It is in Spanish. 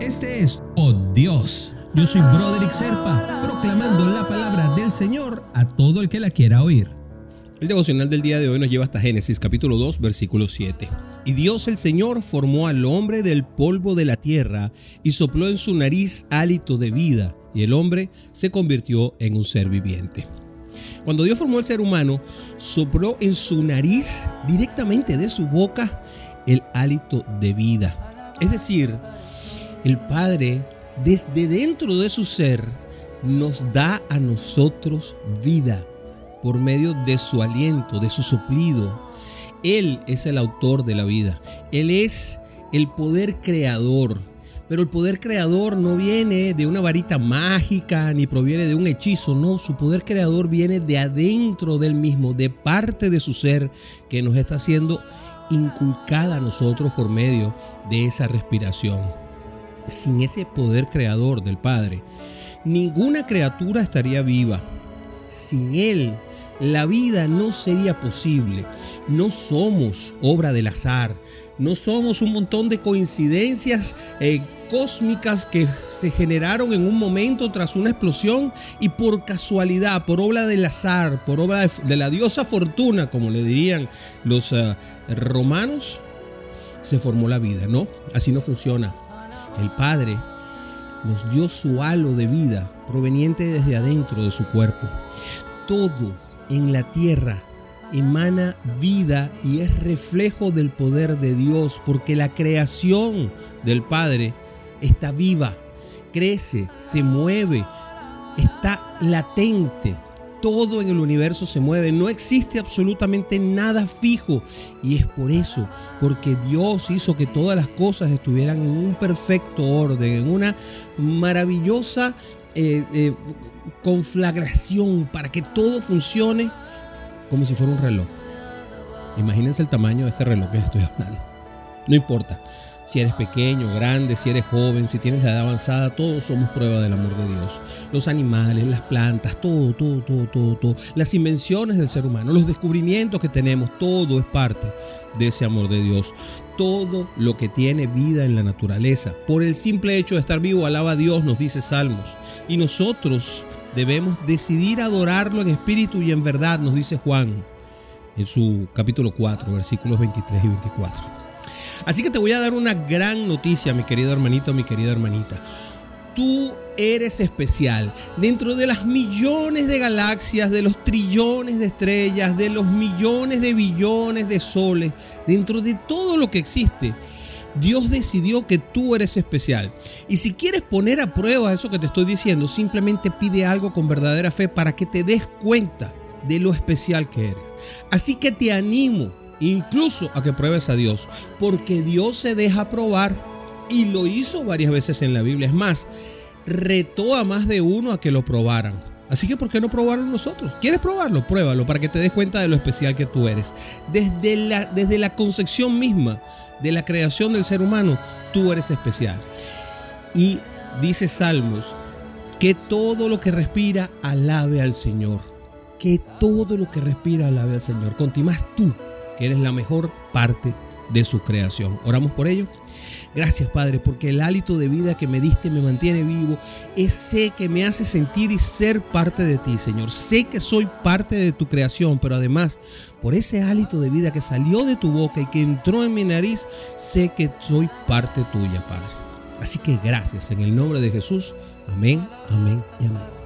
Este es Oh Dios. Yo soy Broderick Serpa, proclamando la palabra del Señor a todo el que la quiera oír. El devocional del día de hoy nos lleva hasta Génesis capítulo 2 versículo 7. Y Dios el Señor formó al hombre del polvo de la tierra y sopló en su nariz hálito de vida, y el hombre se convirtió en un ser viviente. Cuando Dios formó al ser humano, sopló en su nariz directamente de su boca el hálito de vida. Es decir, el Padre desde dentro de su ser nos da a nosotros vida por medio de su aliento, de su soplido. Él es el autor de la vida. Él es el poder creador. Pero el poder creador no viene de una varita mágica ni proviene de un hechizo, no, su poder creador viene de adentro del mismo, de parte de su ser que nos está siendo inculcada a nosotros por medio de esa respiración. Sin ese poder creador del Padre, ninguna criatura estaría viva. Sin Él, la vida no sería posible. No somos obra del azar. No somos un montón de coincidencias eh, cósmicas que se generaron en un momento tras una explosión y por casualidad, por obra del azar, por obra de, la diosa fortuna, como le dirían los eh, romanos, se formó la vida. No, así no funciona. El Padre nos dio su halo de vida proveniente desde adentro de su cuerpo. Todo en la tierra emana vida y es reflejo del poder de Dios, porque la creación del Padre está viva, crece, se mueve, está latente. Todo en el universo se mueve, no existe absolutamente nada fijo. Y es por eso, porque Dios hizo que todas las cosas estuvieran en un perfecto orden, en una maravillosa eh, eh, conflagración para que todo funcione como si fuera un reloj. Imagínense el tamaño de este reloj que estoy hablando. No importa si eres pequeño, grande, si eres joven, si tienes la edad avanzada, todos somos prueba del amor de Dios. Los animales, las plantas, todo, todo, todo, todo, todo. Las invenciones del ser humano, los descubrimientos que tenemos, todo es parte de ese amor de Dios. Todo lo que tiene vida en la naturaleza, por el simple hecho de estar vivo, alaba a Dios, nos dice Salmos. Y nosotros debemos decidir adorarlo en espíritu y en verdad, nos dice Juan en su capítulo 4, versículos 23 y 24. Así que te voy a dar una gran noticia, mi querido hermanito, mi querida hermanita. Tú eres especial. Dentro de las millones de galaxias, de los trillones de estrellas, de los millones de billones de soles, dentro de todo lo que existe, Dios decidió que tú eres especial. Y si quieres poner a prueba eso que te estoy diciendo, simplemente pide algo con verdadera fe para que te des cuenta de lo especial que eres. Así que te animo incluso a que pruebes a Dios, porque Dios se deja probar y lo hizo varias veces en la Biblia. Es más, retó a más de uno a que lo probaran. Así que, ¿por qué no probarlo nosotros? ¿Quieres probarlo? Pruébalo para que te des cuenta de lo especial que tú eres. Desde la, desde la concepción misma de la creación del ser humano, tú eres especial. Y dice Salmos, que todo lo que respira alabe al Señor. Que todo lo que respira alabe al Señor. Continúas tú eres la mejor parte de su creación. Oramos por ello. Gracias Padre, porque el hálito de vida que me diste me mantiene vivo. Ese que me hace sentir y ser parte de ti, Señor. Sé que soy parte de tu creación, pero además, por ese hálito de vida que salió de tu boca y que entró en mi nariz, sé que soy parte tuya, Padre. Así que gracias en el nombre de Jesús. Amén, amén y amén.